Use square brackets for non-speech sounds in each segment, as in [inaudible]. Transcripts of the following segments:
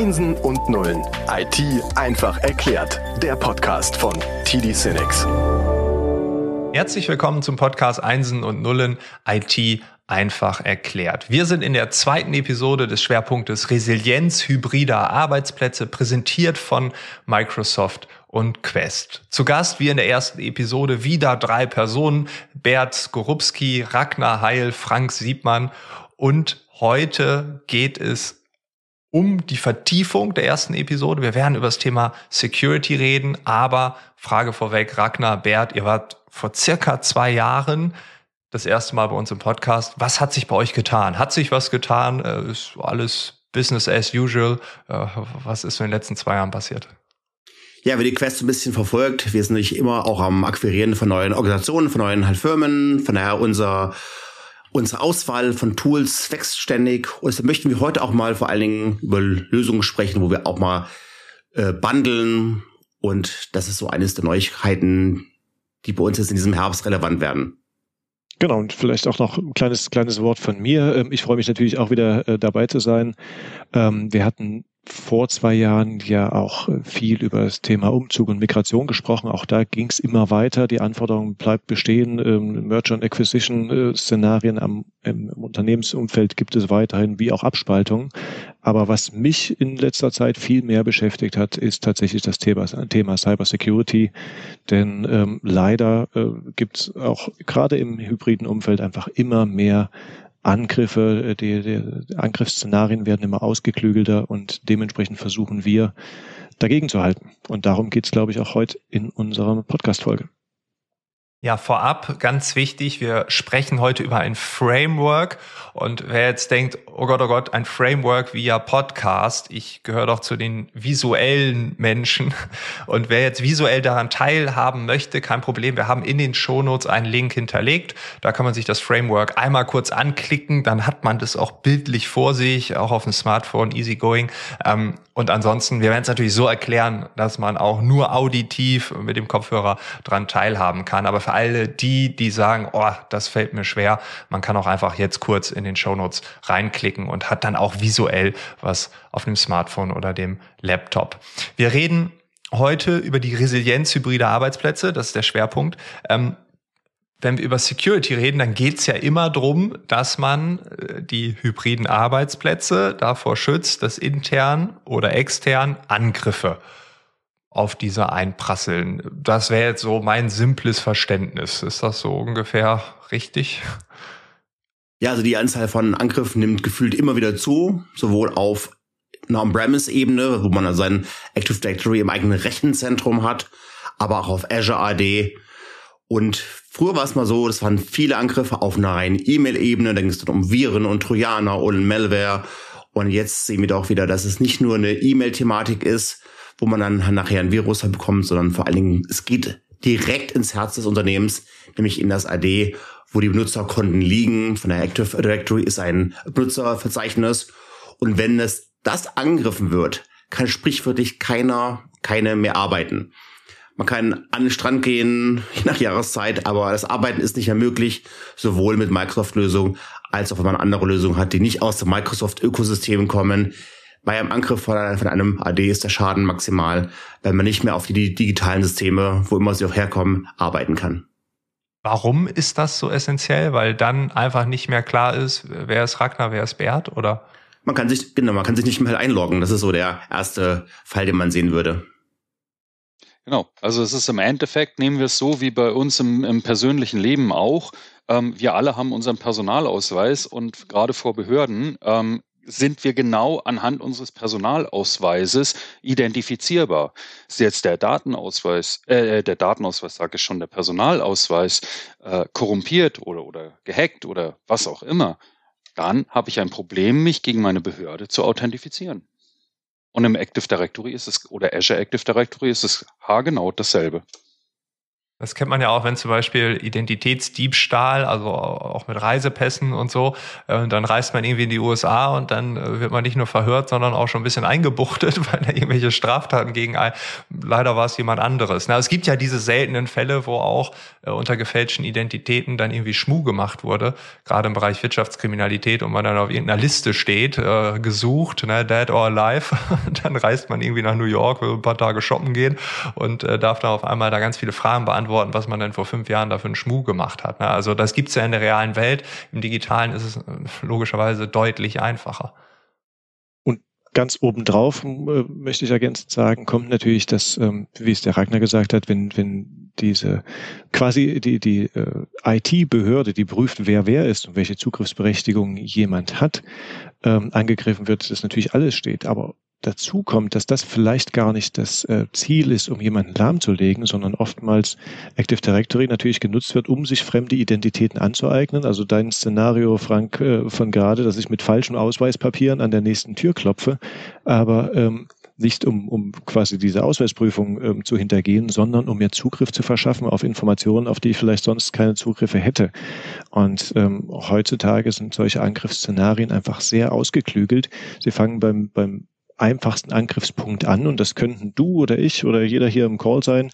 Einsen und Nullen. IT einfach erklärt. Der Podcast von TD Cinex. Herzlich willkommen zum Podcast Einsen und Nullen IT einfach erklärt. Wir sind in der zweiten Episode des Schwerpunktes Resilienz hybrider Arbeitsplätze, präsentiert von Microsoft und Quest. Zu Gast wie in der ersten Episode wieder drei Personen, Bert Skorupski, Ragnar Heil, Frank Siebmann und heute geht es um die Vertiefung der ersten Episode. Wir werden über das Thema Security reden, aber Frage vorweg, Ragnar, Bert, ihr wart vor circa zwei Jahren das erste Mal bei uns im Podcast. Was hat sich bei euch getan? Hat sich was getan? Äh, ist alles Business as usual? Äh, was ist in den letzten zwei Jahren passiert? Ja, wer die Quest ein bisschen verfolgt, wir sind natürlich immer auch am Akquirieren von neuen Organisationen, von neuen halt Firmen. Von daher unser Unsere Auswahl von Tools wächst ständig und deshalb möchten wir heute auch mal vor allen Dingen über Lösungen sprechen, wo wir auch mal äh, bundeln und das ist so eines der Neuigkeiten, die bei uns jetzt in diesem Herbst relevant werden. Genau, und vielleicht auch noch ein kleines, kleines Wort von mir. Ähm, ich freue mich natürlich auch wieder äh, dabei zu sein. Ähm, wir hatten vor zwei Jahren ja auch äh, viel über das Thema Umzug und Migration gesprochen. Auch da ging es immer weiter. Die Anforderung bleibt bestehen. Ähm, Merger and Acquisition äh, am, im Unternehmensumfeld gibt es weiterhin, wie auch Abspaltungen. Aber was mich in letzter Zeit viel mehr beschäftigt hat, ist tatsächlich das Thema, Thema Cybersecurity. Denn ähm, leider äh, gibt es auch gerade im hybriden Umfeld einfach immer mehr Angriffe, äh, die, die Angriffsszenarien werden immer ausgeklügelter und dementsprechend versuchen wir dagegen zu halten. Und darum geht es, glaube ich, auch heute in unserer Podcast-Folge. Ja, vorab ganz wichtig, wir sprechen heute über ein Framework. Und wer jetzt denkt, oh Gott, oh Gott, ein Framework via Podcast, ich gehöre doch zu den visuellen Menschen. Und wer jetzt visuell daran teilhaben möchte, kein Problem, wir haben in den Shownotes einen Link hinterlegt, da kann man sich das Framework einmal kurz anklicken, dann hat man das auch bildlich vor sich, auch auf dem Smartphone, easy going. Ähm, und ansonsten, wir werden es natürlich so erklären, dass man auch nur auditiv mit dem Kopfhörer dran teilhaben kann, aber für alle die, die sagen, oh, das fällt mir schwer, man kann auch einfach jetzt kurz in den Shownotes reinklicken und hat dann auch visuell was auf dem Smartphone oder dem Laptop. Wir reden heute über die Resilienz hybrider Arbeitsplätze, das ist der Schwerpunkt. Ähm, wenn wir über Security reden, dann geht es ja immer drum, dass man äh, die hybriden Arbeitsplätze davor schützt, dass intern oder extern Angriffe auf diese einprasseln. Das wäre jetzt so mein simples Verständnis. Ist das so ungefähr richtig? Ja, also die Anzahl von Angriffen nimmt gefühlt immer wieder zu, sowohl auf einer On-Premise-Ebene, wo man also sein Active Directory im eigenen Rechenzentrum hat, aber auch auf Azure AD. Und früher war es mal so, das waren viele Angriffe auf einer reinen E-Mail-Ebene, da ging es dann um Viren und Trojaner und Malware. Und jetzt sehen wir doch wieder, dass es nicht nur eine E-Mail-Thematik ist, wo man dann nachher ein Virus bekommt, sondern vor allen Dingen, es geht direkt ins Herz des Unternehmens, nämlich in das AD, wo die Benutzerkonten liegen. Von der Active Directory ist ein Benutzerverzeichnis. Und wenn es das angegriffen wird, kann sprichwörtlich keiner, keine mehr arbeiten. Man kann an den Strand gehen, [laughs] je nach Jahreszeit, aber das Arbeiten ist nicht mehr möglich, sowohl mit Microsoft-Lösungen als auch wenn man andere Lösungen hat, die nicht aus dem Microsoft-Ökosystem kommen, bei einem Angriff von einem AD ist der Schaden maximal, wenn man nicht mehr auf die digitalen Systeme, wo immer sie auch herkommen, arbeiten kann. Warum ist das so essentiell? Weil dann einfach nicht mehr klar ist, wer ist Ragnar, wer ist Bert, oder? Man kann sich, genau, man kann sich nicht mehr einloggen. Das ist so der erste Fall, den man sehen würde. Genau, also es ist im Endeffekt, nehmen wir es so wie bei uns im, im persönlichen Leben auch. Ähm, wir alle haben unseren Personalausweis und gerade vor Behörden ähm, sind wir genau anhand unseres Personalausweises identifizierbar. Ist jetzt der Datenausweis, äh, der Datenausweis, sage ich schon, der Personalausweis äh, korrumpiert oder, oder gehackt oder was auch immer, dann habe ich ein Problem, mich gegen meine Behörde zu authentifizieren. Und im Active Directory ist es, oder Azure Active Directory ist es haargenau dasselbe. Das kennt man ja auch, wenn zum Beispiel Identitätsdiebstahl, also auch mit Reisepässen und so, äh, dann reist man irgendwie in die USA und dann äh, wird man nicht nur verhört, sondern auch schon ein bisschen eingebuchtet, [laughs] weil da irgendwelche Straftaten gegen ein, leider war es jemand anderes. Na, es gibt ja diese seltenen Fälle, wo auch äh, unter gefälschten Identitäten dann irgendwie Schmuh gemacht wurde, gerade im Bereich Wirtschaftskriminalität und man dann auf irgendeiner Liste steht, gesucht, ne, dead or alive, [laughs] dann reist man irgendwie nach New York, will ein paar Tage shoppen gehen und darf da auf einmal da ganz viele Fragen beantworten beantworten, was man denn vor fünf Jahren da für einen Schmuh gemacht hat. Ne? Also das gibt's ja in der realen Welt. Im Digitalen ist es äh, logischerweise deutlich einfacher. Und ganz obendrauf äh, möchte ich ergänzend sagen, kommt natürlich das, ähm, wie es der Ragnar gesagt hat, wenn, wenn diese quasi die, die äh, IT-Behörde, die prüft, wer wer ist und welche Zugriffsberechtigung jemand hat, ähm, angegriffen wird, das natürlich alles steht. Aber dazu kommt, dass das vielleicht gar nicht das äh, Ziel ist, um jemanden lahmzulegen, sondern oftmals Active Directory natürlich genutzt wird, um sich fremde Identitäten anzueignen. Also dein Szenario, Frank, äh, von gerade, dass ich mit falschen Ausweispapieren an der nächsten Tür klopfe, aber ähm, nicht um, um quasi diese Ausweisprüfung ähm, zu hintergehen, sondern um mir Zugriff zu verschaffen auf Informationen, auf die ich vielleicht sonst keine Zugriffe hätte. Und ähm, heutzutage sind solche Angriffsszenarien einfach sehr ausgeklügelt. Sie fangen beim, beim einfachsten Angriffspunkt an. Und das könnten du oder ich oder jeder hier im Call sein,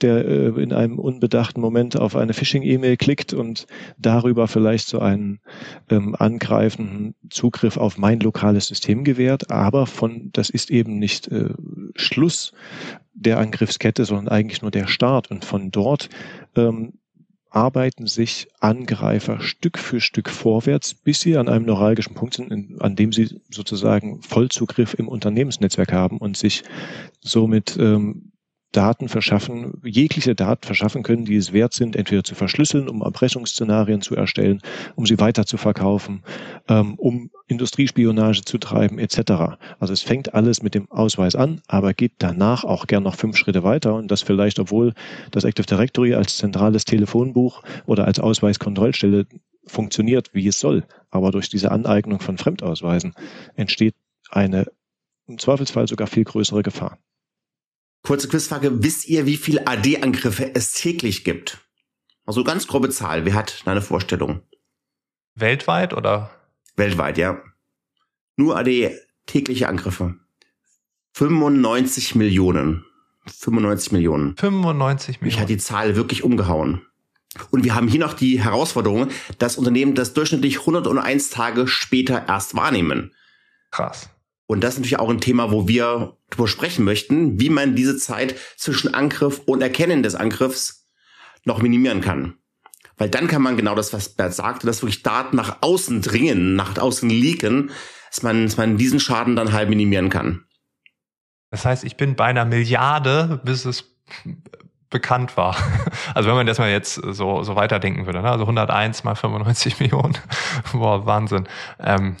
der äh, in einem unbedachten Moment auf eine Phishing-E-Mail klickt und darüber vielleicht so einen ähm, angreifenden Zugriff auf mein lokales System gewährt, aber von das ist eben nicht äh, Schluss der Angriffskette, sondern eigentlich nur der Start. Und von dort ähm, arbeiten sich Angreifer Stück für Stück vorwärts, bis sie an einem neuralgischen Punkt sind, an dem sie sozusagen Vollzugriff im Unternehmensnetzwerk haben und sich somit ähm, Daten verschaffen, jegliche Daten verschaffen können, die es wert sind, entweder zu verschlüsseln, um Erpressungsszenarien zu erstellen, um sie weiter zu verkaufen, ähm, um Industriespionage zu treiben, etc. Also es fängt alles mit dem Ausweis an, aber geht danach auch gern noch fünf Schritte weiter und das vielleicht, obwohl das Active Directory als zentrales Telefonbuch oder als Ausweiskontrollstelle funktioniert, wie es soll. Aber durch diese Aneignung von Fremdausweisen entsteht eine im Zweifelsfall sogar viel größere Gefahr. Kurze Quizfrage. Wisst ihr, wie viele AD-Angriffe es täglich gibt? Also ganz grobe Zahl. Wer hat eine Vorstellung? Weltweit oder? Weltweit, ja. Nur AD tägliche Angriffe. 95 Millionen. 95 Millionen. 95 Millionen. Mich hat die Zahl wirklich umgehauen. Und wir haben hier noch die Herausforderung, dass Unternehmen das durchschnittlich 101 Tage später erst wahrnehmen. Krass. Und das ist natürlich auch ein Thema, wo wir darüber sprechen möchten, wie man diese Zeit zwischen Angriff und Erkennen des Angriffs noch minimieren kann. Weil dann kann man genau das, was Bert sagte, dass wirklich Daten nach außen dringen, nach außen leaken, dass man, dass man diesen Schaden dann halt minimieren kann. Das heißt, ich bin bei einer Milliarde, bis es bekannt war. [laughs] Also wenn man das mal jetzt so, so weiterdenken würde, ne? also 101 mal 95 [laughs] Millionen, boah, Wahnsinn. Ähm,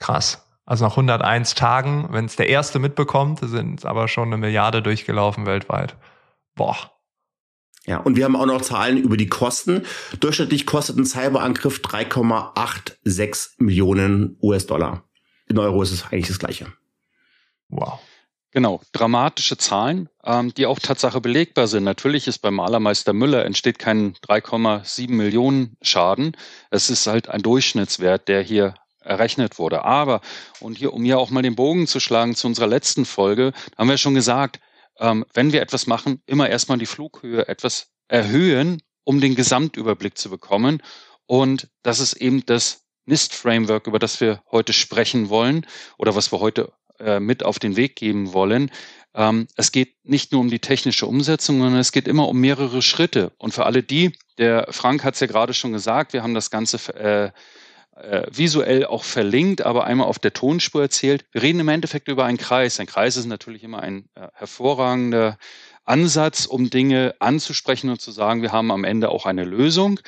krass. Also nach 101 Tagen, wenn es der erste mitbekommt, sind es aber schon eine Milliarde durchgelaufen weltweit. Boah. Ja, und wir haben auch noch Zahlen über die Kosten. Durchschnittlich kostet ein Cyberangriff 3,86 Millionen US-Dollar. In Euro ist es eigentlich das gleiche. Wow. Genau, dramatische Zahlen, ähm, die auch Tatsache belegbar sind. Natürlich ist beim Malermeister Müller entsteht kein 3,7 Millionen Schaden. Es ist halt ein Durchschnittswert, der hier errechnet wurde. Aber, und hier, um hier auch mal den Bogen zu schlagen zu unserer letzten Folge, haben wir schon gesagt, ähm, wenn wir etwas machen, immer erstmal die Flughöhe etwas erhöhen, um den Gesamtüberblick zu bekommen. Und das ist eben das NIST-Framework, über das wir heute sprechen wollen oder was wir heute äh, mit auf den Weg geben wollen. Ähm, es geht nicht nur um die technische Umsetzung, sondern es geht immer um mehrere Schritte. Und für alle die, der Frank hat es ja gerade schon gesagt, wir haben das Ganze äh, äh, visuell auch verlinkt, aber einmal auf der Tonspur erzählt. Wir reden im Endeffekt über einen Kreis. Ein Kreis ist natürlich immer ein äh, hervorragender Ansatz, um Dinge anzusprechen und zu sagen, wir haben am Ende auch eine Lösung.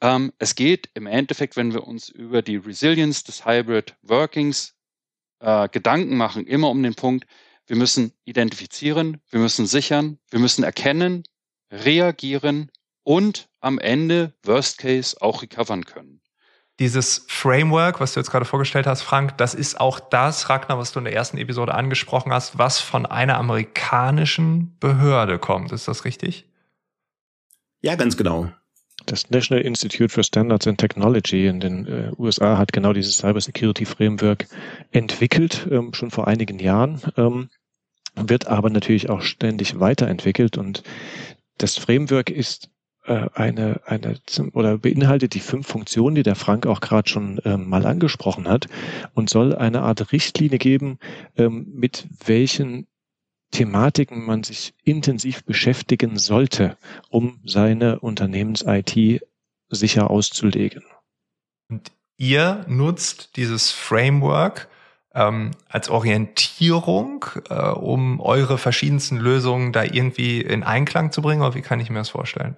Ähm, es geht im Endeffekt, wenn wir uns über die Resilience des Hybrid Workings äh, Gedanken machen, immer um den Punkt, wir müssen identifizieren, wir müssen sichern, wir müssen erkennen, reagieren und am Ende, Worst Case, auch recovern können dieses Framework, was du jetzt gerade vorgestellt hast, Frank, das ist auch das, Ragnar, was du in der ersten Episode angesprochen hast, was von einer amerikanischen Behörde kommt. Ist das richtig? Ja, ganz genau. Das National Institute for Standards and Technology in den äh, USA hat genau dieses Cybersecurity Framework entwickelt, ähm, schon vor einigen Jahren, ähm, wird aber natürlich auch ständig weiterentwickelt und das Framework ist eine, eine oder beinhaltet die fünf Funktionen, die der Frank auch gerade schon ähm, mal angesprochen hat und soll eine Art Richtlinie geben, ähm, mit welchen Thematiken man sich intensiv beschäftigen sollte, um seine Unternehmens-IT sicher auszulegen. Und ihr nutzt dieses Framework ähm, als Orientierung, äh, um eure verschiedensten Lösungen da irgendwie in Einklang zu bringen? Oder wie kann ich mir das vorstellen?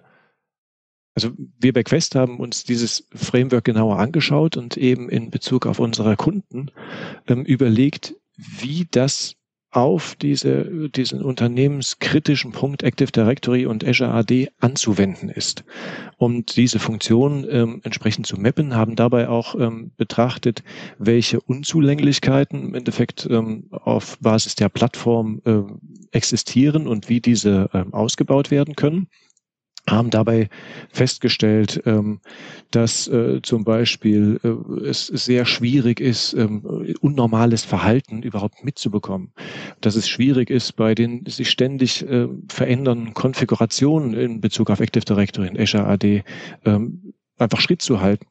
Also wir bei Quest haben uns dieses Framework genauer angeschaut und eben in Bezug auf unsere Kunden ähm, überlegt, wie das auf diese, diesen unternehmenskritischen Punkt Active Directory und Azure AD anzuwenden ist. Und diese Funktion ähm, entsprechend zu mappen, haben dabei auch ähm, betrachtet, welche Unzulänglichkeiten im Endeffekt ähm, auf Basis der Plattform äh, existieren und wie diese ähm, ausgebaut werden können haben dabei festgestellt, ähm, dass äh, zum Beispiel äh, es sehr schwierig ist, ähm, unnormales Verhalten überhaupt mitzubekommen. Dass es schwierig ist, bei den sich ständig äh, verändernden Konfigurationen in Bezug auf Active Directory in Azure AD ähm, einfach Schritt zu halten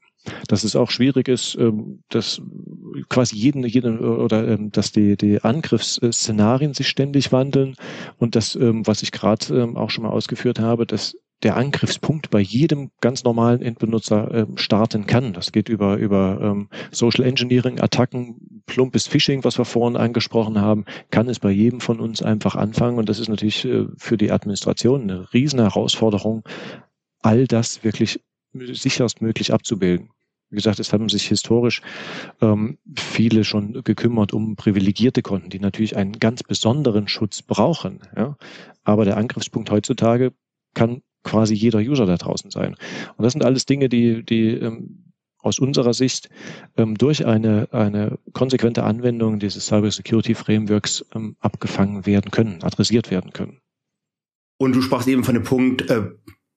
dass es auch schwierig ist, dass quasi jeden, jeden oder dass die, die Angriffsszenarien sich ständig wandeln und das, was ich gerade auch schon mal ausgeführt habe, dass der Angriffspunkt bei jedem ganz normalen Endbenutzer äh, starten kann. Das geht über, über ähm, Social Engineering, Attacken, plumpes Phishing, was wir vorhin angesprochen haben, kann es bei jedem von uns einfach anfangen. Und das ist natürlich äh, für die Administration eine riesen Herausforderung, all das wirklich sicherstmöglich abzubilden. Wie gesagt, es haben sich historisch ähm, viele schon gekümmert um privilegierte Konten, die natürlich einen ganz besonderen Schutz brauchen. Ja? Aber der Angriffspunkt heutzutage kann quasi jeder User da draußen sein. Und das sind alles Dinge, die, die ähm, aus unserer Sicht ähm, durch eine, eine konsequente Anwendung dieses Cyber Security Frameworks ähm, abgefangen werden können, adressiert werden können. Und du sprachst eben von dem Punkt äh,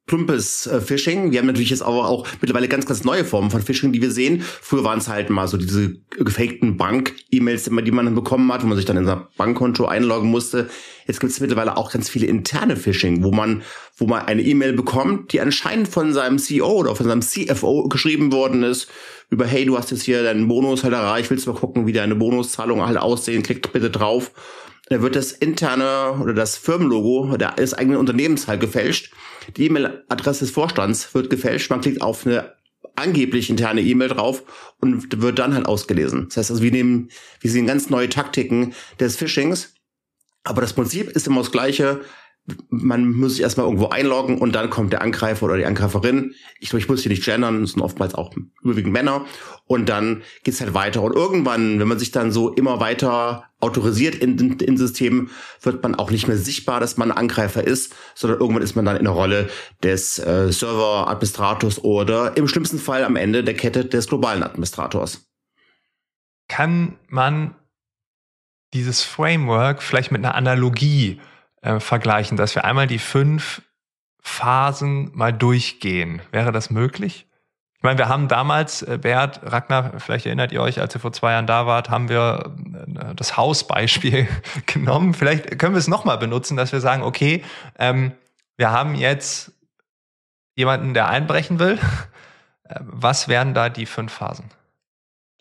plumpes äh, Phishing. Wir haben natürlich jetzt aber auch mittlerweile ganz, ganz neue Formen von Phishing, die wir sehen. Früher waren es halt mal so diese gefakten Bank-E-Mails, die man dann bekommen hat, wo man sich dann in sein Bankkonto einloggen musste. Jetzt gibt es mittlerweile auch ganz viele interne Phishing, wo man, wo man eine E-Mail bekommt, die anscheinend von seinem CEO oder von seinem CFO geschrieben worden ist, über hey, du hast jetzt hier deinen Bonus halt erreicht, willst du mal gucken, wie deine Bonuszahlungen halt aussehen, klick bitte drauf. Da wird das interne oder das Firmenlogo des eigenen Unternehmens halt gefälscht. Die E-Mail-Adresse des Vorstands wird gefälscht. Man klickt auf eine angeblich interne E-Mail drauf und wird dann halt ausgelesen. Das heißt also, wir nehmen, wir sehen ganz neue Taktiken des Phishings. Aber das Prinzip ist immer das gleiche man muss sich erstmal irgendwo einloggen und dann kommt der Angreifer oder die Angreiferin. Ich, ich muss hier nicht gendern, das sind oftmals auch überwiegend Männer. Und dann geht's halt weiter. Und irgendwann, wenn man sich dann so immer weiter autorisiert in, in, in Systemen, wird man auch nicht mehr sichtbar, dass man Angreifer ist, sondern irgendwann ist man dann in der Rolle des äh, Server-Administrators oder im schlimmsten Fall am Ende der Kette des globalen Administrators. Kann man dieses Framework vielleicht mit einer Analogie äh, vergleichen, dass wir einmal die fünf Phasen mal durchgehen. Wäre das möglich? Ich meine, wir haben damals, äh, Bert, Ragnar, vielleicht erinnert ihr euch, als ihr vor zwei Jahren da wart, haben wir äh, das Hausbeispiel [laughs] genommen. Vielleicht können wir es nochmal benutzen, dass wir sagen, okay, ähm, wir haben jetzt jemanden, der einbrechen will. Was wären da die fünf Phasen?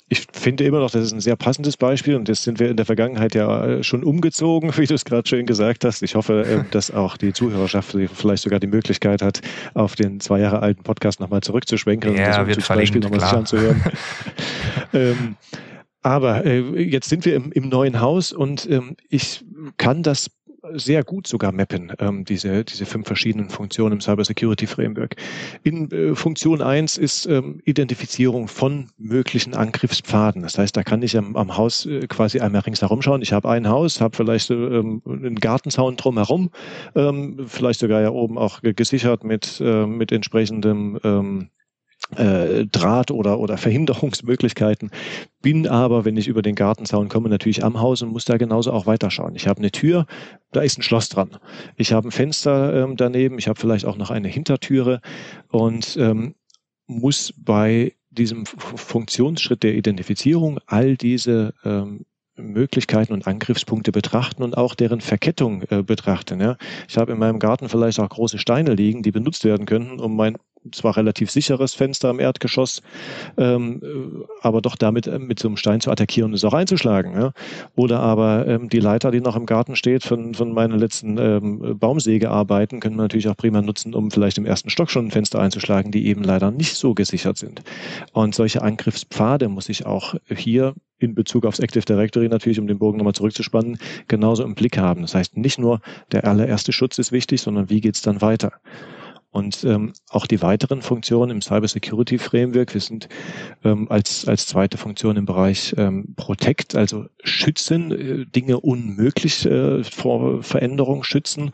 Ich finde immer noch, das ist ein sehr passendes Beispiel und das sind wir in der Vergangenheit ja äh, schon umgezogen, [laughs] wie du es gerade schön gesagt hast. Ich hoffe, äh, [laughs] dass auch die Zuhörerschaft vielleicht sogar die Möglichkeit hat, auf den zwei Jahre alten Podcast nochmal zurückzuschwenken ja, und das Beispiel nochmal sich anzuhören. [laughs] ähm, aber äh, jetzt sind wir im, im neuen Haus und ähm, ich kann das sehr gut sogar mappen, ähm, diese, diese fünf verschiedenen Funktionen im Cyber Security Framework. In äh, Funktion eins ist ähm, Identifizierung von möglichen Angriffspfaden. Das heißt, da kann ich am, am Haus äh, quasi einmal ringsherum schauen. Ich habe ein Haus, habe vielleicht ähm, einen Gartenzaun drumherum, ähm, vielleicht sogar ja oben auch gesichert mit, äh, mit entsprechendem ähm, äh, Draht oder, oder Verhinderungsmöglichkeiten. Bin aber, wenn ich über den Gartenzaun komme, natürlich am Haus und muss da genauso auch weiterschauen. Ich habe eine Tür, da ist ein Schloss dran. Ich habe ein Fenster ähm, daneben, ich habe vielleicht auch noch eine Hintertüre und ähm, muss bei diesem Funktionsschritt der Identifizierung all diese ähm, Möglichkeiten und Angriffspunkte betrachten und auch deren Verkettung äh, betrachten. Ja. Ich habe in meinem Garten vielleicht auch große Steine liegen, die benutzt werden könnten, um mein zwar relativ sicheres Fenster im Erdgeschoss, ähm, äh, aber doch damit äh, mit so einem Stein zu attackieren und es auch einzuschlagen. Ja? Oder aber ähm, die Leiter, die noch im Garten steht, von, von meinen letzten ähm, Baumsägearbeiten, können wir natürlich auch prima nutzen, um vielleicht im ersten Stock schon ein Fenster einzuschlagen, die eben leider nicht so gesichert sind. Und solche Angriffspfade muss ich auch hier in Bezug aufs Active Directory natürlich, um den Bogen nochmal zurückzuspannen, genauso im Blick haben. Das heißt, nicht nur der allererste Schutz ist wichtig, sondern wie geht's dann weiter? Und ähm, auch die weiteren Funktionen im Cyber Security Framework, wir sind ähm, als, als zweite Funktion im Bereich ähm, Protect, also schützen, äh, Dinge unmöglich äh, vor Veränderung schützen.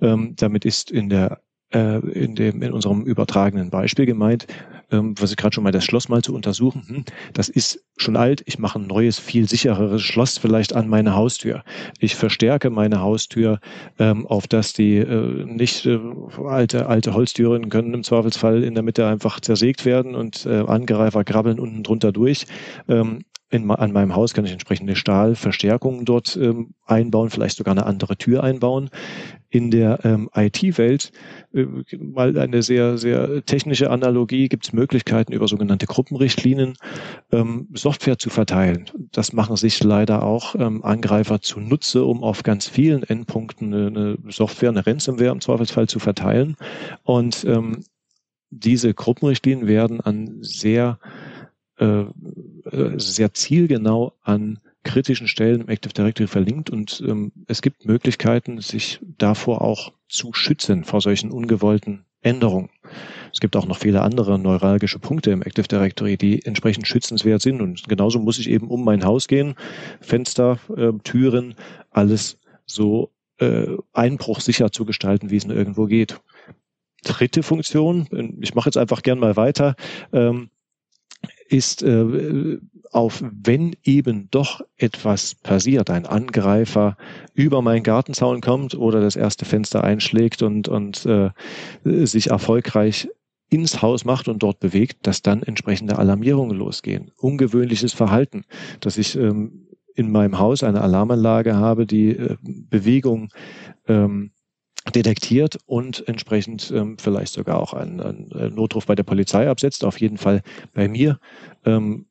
Ähm, damit ist in der äh, in, dem, in unserem übertragenen Beispiel gemeint, ähm, was ich gerade schon mal das Schloss mal zu untersuchen. Hm, das ist schon alt, ich mache ein neues, viel sichereres Schloss vielleicht an meine Haustür. Ich verstärke meine Haustür, ähm, auf dass die äh, nicht äh, alte, alte Holztüren können im Zweifelsfall in der Mitte einfach zersägt werden und äh, Angreifer krabbeln unten drunter durch. Ähm, in, an meinem Haus kann ich entsprechende Stahlverstärkungen dort ähm, einbauen, vielleicht sogar eine andere Tür einbauen. In der ähm, IT-Welt, äh, mal eine sehr, sehr technische Analogie, gibt es Möglichkeiten über sogenannte Gruppenrichtlinien ähm, Software zu verteilen. Das machen sich leider auch ähm, Angreifer zunutze, um auf ganz vielen Endpunkten eine, Software, eine Ransomware im Zweifelsfall zu verteilen. Und ähm, diese Gruppenrichtlinien werden an sehr äh, äh, sehr zielgenau an kritischen Stellen im Active Directory verlinkt und ähm, es gibt Möglichkeiten, sich davor auch zu schützen vor solchen ungewollten Änderungen. Es gibt auch noch viele andere neuralgische Punkte im Active Directory, die entsprechend schützenswert sind und genauso muss ich eben um mein Haus gehen, Fenster, äh, Türen, alles so äh, einbruchsicher zu gestalten, wie es nur irgendwo geht. Dritte Funktion, ich mache jetzt einfach gern mal weiter. Ähm, ist äh, auf, wenn eben doch etwas passiert, ein Angreifer über meinen Gartenzaun kommt oder das erste Fenster einschlägt und, und äh, sich erfolgreich ins Haus macht und dort bewegt, dass dann entsprechende Alarmierungen losgehen. Ungewöhnliches Verhalten, dass ich ähm, in meinem Haus eine Alarmanlage habe, die äh, Bewegung ähm, detektiert und entsprechend ähm, vielleicht sogar auch einen, einen, Notruf bei der Polizei absetzt. Auf jeden Fall bei mir ähm,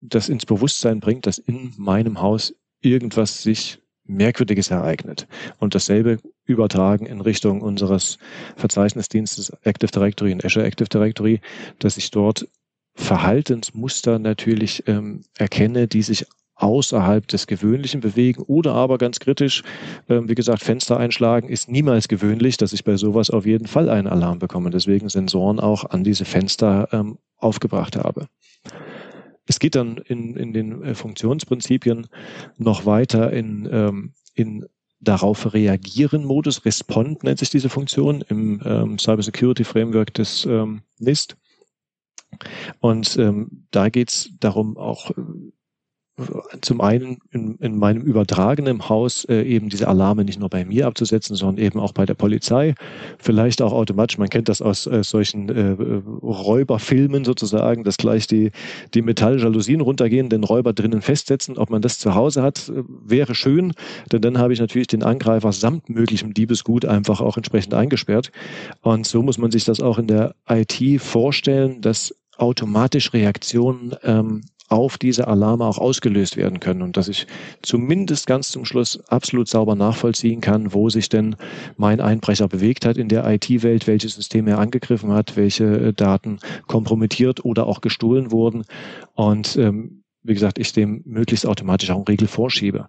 das ins Bewusstsein bringt, dass in meinem Haus irgendwas sich Merkwürdiges ereignet. Und dasselbe übertragen in Richtung unseres Verzeichnisdienstes Active Directory und Azure Active Directory, dass ich dort Verhaltensmuster natürlich ähm, erkenne, die sich außerhalb des Gewöhnlichen bewegen oder aber ganz kritisch, ähm, wie gesagt, Fenster einschlagen ist niemals gewöhnlich, dass ich bei sowas auf jeden Fall einen Alarm bekomme. Deswegen Sensoren auch an diese Fenster ähm, aufgebracht habe. Es geht dann in, in den äh, Funktionsprinzipien noch weiter in, ähm, in darauf reagieren Modus. Respond nennt sich diese Funktion im ähm, Cybersecurity Framework des ähm, NIST. Und ähm, da geht es darum, auch zum einen in, in meinem übertragenen Haus äh, eben diese Alarme nicht nur bei mir abzusetzen, sondern eben auch bei der Polizei. Vielleicht auch automatisch, man kennt das aus äh, solchen äh, Räuberfilmen sozusagen, dass gleich die, die Metalljalousien runtergehen, den Räuber drinnen festsetzen. Ob man das zu Hause hat, äh, wäre schön, denn dann habe ich natürlich den Angreifer samt möglichem Diebesgut einfach auch entsprechend eingesperrt. Und so muss man sich das auch in der IT vorstellen, dass automatisch Reaktionen ähm, auf diese Alarme auch ausgelöst werden können und dass ich zumindest ganz zum Schluss absolut sauber nachvollziehen kann, wo sich denn mein Einbrecher bewegt hat in der IT-Welt, welche Systeme er angegriffen hat, welche äh, Daten kompromittiert oder auch gestohlen wurden und ähm, wie gesagt, ich dem möglichst automatisch auch einen Regel vorschiebe.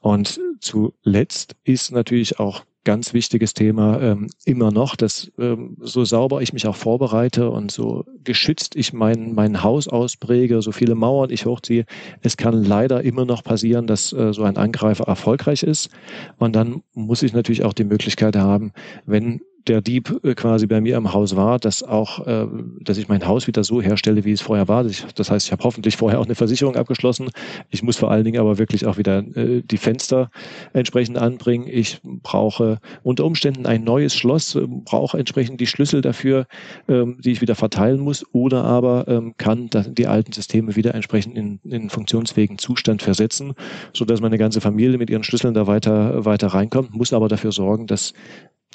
Und zuletzt ist natürlich auch ganz wichtiges Thema ähm, immer noch, dass ähm, so sauber ich mich auch vorbereite und so geschützt ich mein, mein Haus auspräge, so viele Mauern ich hochziehe. Es kann leider immer noch passieren, dass äh, so ein Angreifer erfolgreich ist. Und dann muss ich natürlich auch die Möglichkeit haben, wenn der Dieb äh, quasi bei mir im Haus war, dass auch, äh, dass ich mein Haus wieder so herstelle, wie es vorher war. Das heißt, ich habe hoffentlich vorher auch eine Versicherung abgeschlossen. Ich muss vor allen Dingen aber wirklich auch wieder äh, die Fenster entsprechend anbringen. Ich brauche unter Umständen ein neues Schloss, brauche entsprechend die Schlüssel dafür, ähm, die ich wieder verteilen muss, oder aber ähm, kann die alten Systeme wieder entsprechend in, in funktionsfähigen Zustand versetzen, so dass meine ganze Familie mit ihren Schlüsseln da weiter weiter reinkommt, muss aber dafür sorgen, dass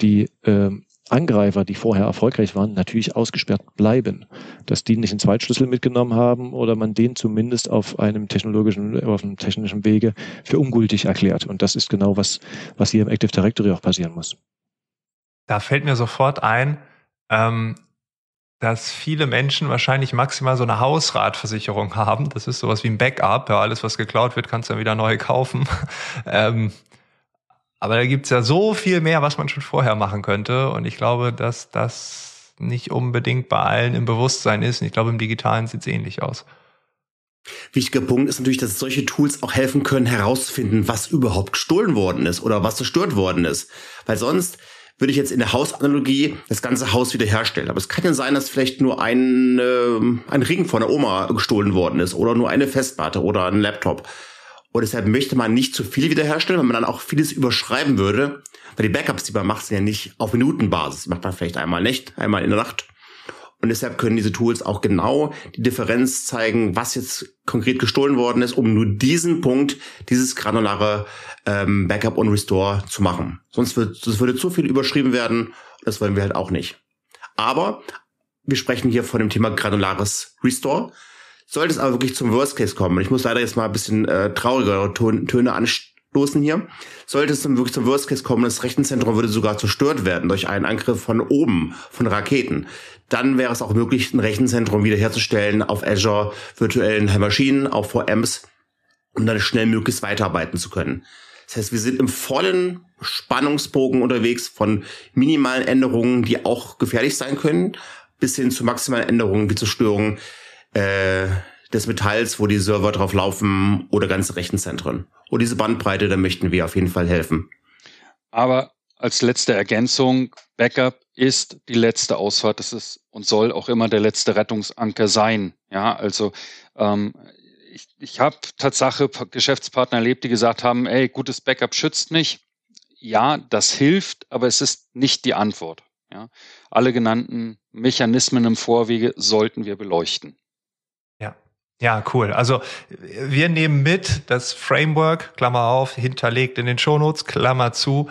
die äh, Angreifer, die vorher erfolgreich waren, natürlich ausgesperrt bleiben. Dass die nicht einen Zweitschlüssel mitgenommen haben oder man den zumindest auf einem technologischen, auf einem technischen Wege für ungültig erklärt. Und das ist genau was, was hier im Active Directory auch passieren muss. Da fällt mir sofort ein, ähm, dass viele Menschen wahrscheinlich maximal so eine Hausratversicherung [laughs] haben. Das ist sowas wie ein Backup. Ja, alles, was geklaut wird, kannst du dann wieder neu kaufen. [laughs] ähm, aber da gibt's ja so viel mehr, was man schon vorher machen könnte. Und ich glaube, dass das nicht unbedingt bei allen im Bewusstsein ist. Und ich glaube, im Digitalen sieht's ähnlich aus. Wichtiger Punkt ist natürlich, dass solche Tools auch helfen können, herauszufinden, was überhaupt gestohlen worden ist oder was zerstört worden ist. Weil sonst würde ich jetzt in der Hausanalogie das ganze Haus wiederherstellen. Aber es kann ja sein, dass vielleicht nur ein, äh, ein Ring von der Oma gestohlen worden ist oder nur eine Festplatte oder ein Laptop. Und deshalb möchte man nicht zu viel wiederherstellen, weil man dann auch vieles überschreiben würde. Weil die Backups, die man macht, sind ja nicht auf Minutenbasis. Die macht man vielleicht einmal nicht, einmal in der Nacht. Und deshalb können diese Tools auch genau die Differenz zeigen, was jetzt konkret gestohlen worden ist, um nur diesen Punkt, dieses granulare ähm, Backup und Restore zu machen. Sonst, wird, sonst würde zu viel überschrieben werden. Das wollen wir halt auch nicht. Aber wir sprechen hier von dem Thema granulares Restore. Sollte es aber wirklich zum Worst Case kommen, ich muss leider jetzt mal ein bisschen äh, traurigere Töne anstoßen hier, sollte es dann wirklich zum Worst Case kommen, das Rechenzentrum würde sogar zerstört werden durch einen Angriff von oben, von Raketen, dann wäre es auch möglich, ein Rechenzentrum wiederherzustellen auf Azure, virtuellen Maschinen, auf VMs, um dann schnell möglichst weiterarbeiten zu können. Das heißt, wir sind im vollen Spannungsbogen unterwegs von minimalen Änderungen, die auch gefährlich sein können, bis hin zu maximalen Änderungen wie Zerstörung äh, des Metalls, wo die Server drauf laufen oder ganze Rechenzentren. Und diese Bandbreite, da möchten wir auf jeden Fall helfen. Aber als letzte Ergänzung, Backup ist die letzte Ausfahrt. Das ist und soll auch immer der letzte Rettungsanker sein. Ja, also ähm, ich, ich habe Tatsache Geschäftspartner erlebt, die gesagt haben, ey, gutes Backup schützt mich. Ja, das hilft, aber es ist nicht die Antwort. Ja, alle genannten Mechanismen im Vorwege sollten wir beleuchten. Ja, cool. Also wir nehmen mit das Framework, Klammer auf, hinterlegt in den Shownotes, Klammer zu,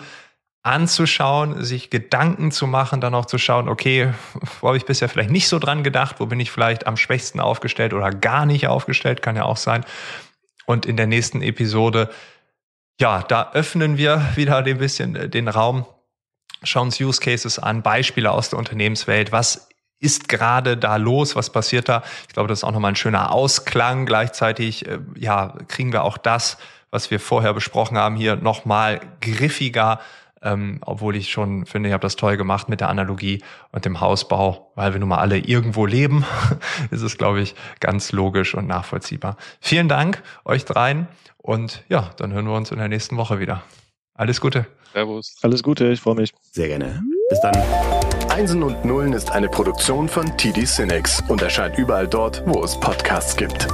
anzuschauen, sich Gedanken zu machen, dann auch zu schauen, okay, [laughs] wo habe ich bisher vielleicht nicht so dran gedacht, wo bin ich vielleicht am schwächsten aufgestellt oder gar nicht aufgestellt, kann ja auch sein. Und in der nächsten Episode, ja, da öffnen wir wieder ein bisschen den Raum, schauen uns Use Cases an, Beispiele aus der Unternehmenswelt, was ist gerade da los? Was passiert da? Ich glaube, das ist auch nochmal ein schöner Ausklang. Gleichzeitig, äh, ja, kriegen wir auch das, was wir vorher besprochen haben, hier nochmal griffiger. Ähm, obwohl ich schon finde, ich habe das toll gemacht mit der Analogie und dem Hausbau, weil wir nun mal alle irgendwo leben, [laughs] ist es, glaube ich, ganz logisch und nachvollziehbar. Vielen Dank euch dreien und ja, dann hören wir uns in der nächsten Woche wieder. Alles Gute. Servus. Alles Gute, ich freue mich. Sehr gerne. Bis dann. Einsen und Nullen ist eine Produktion von TD Cinex und erscheint überall dort, wo es Podcasts gibt.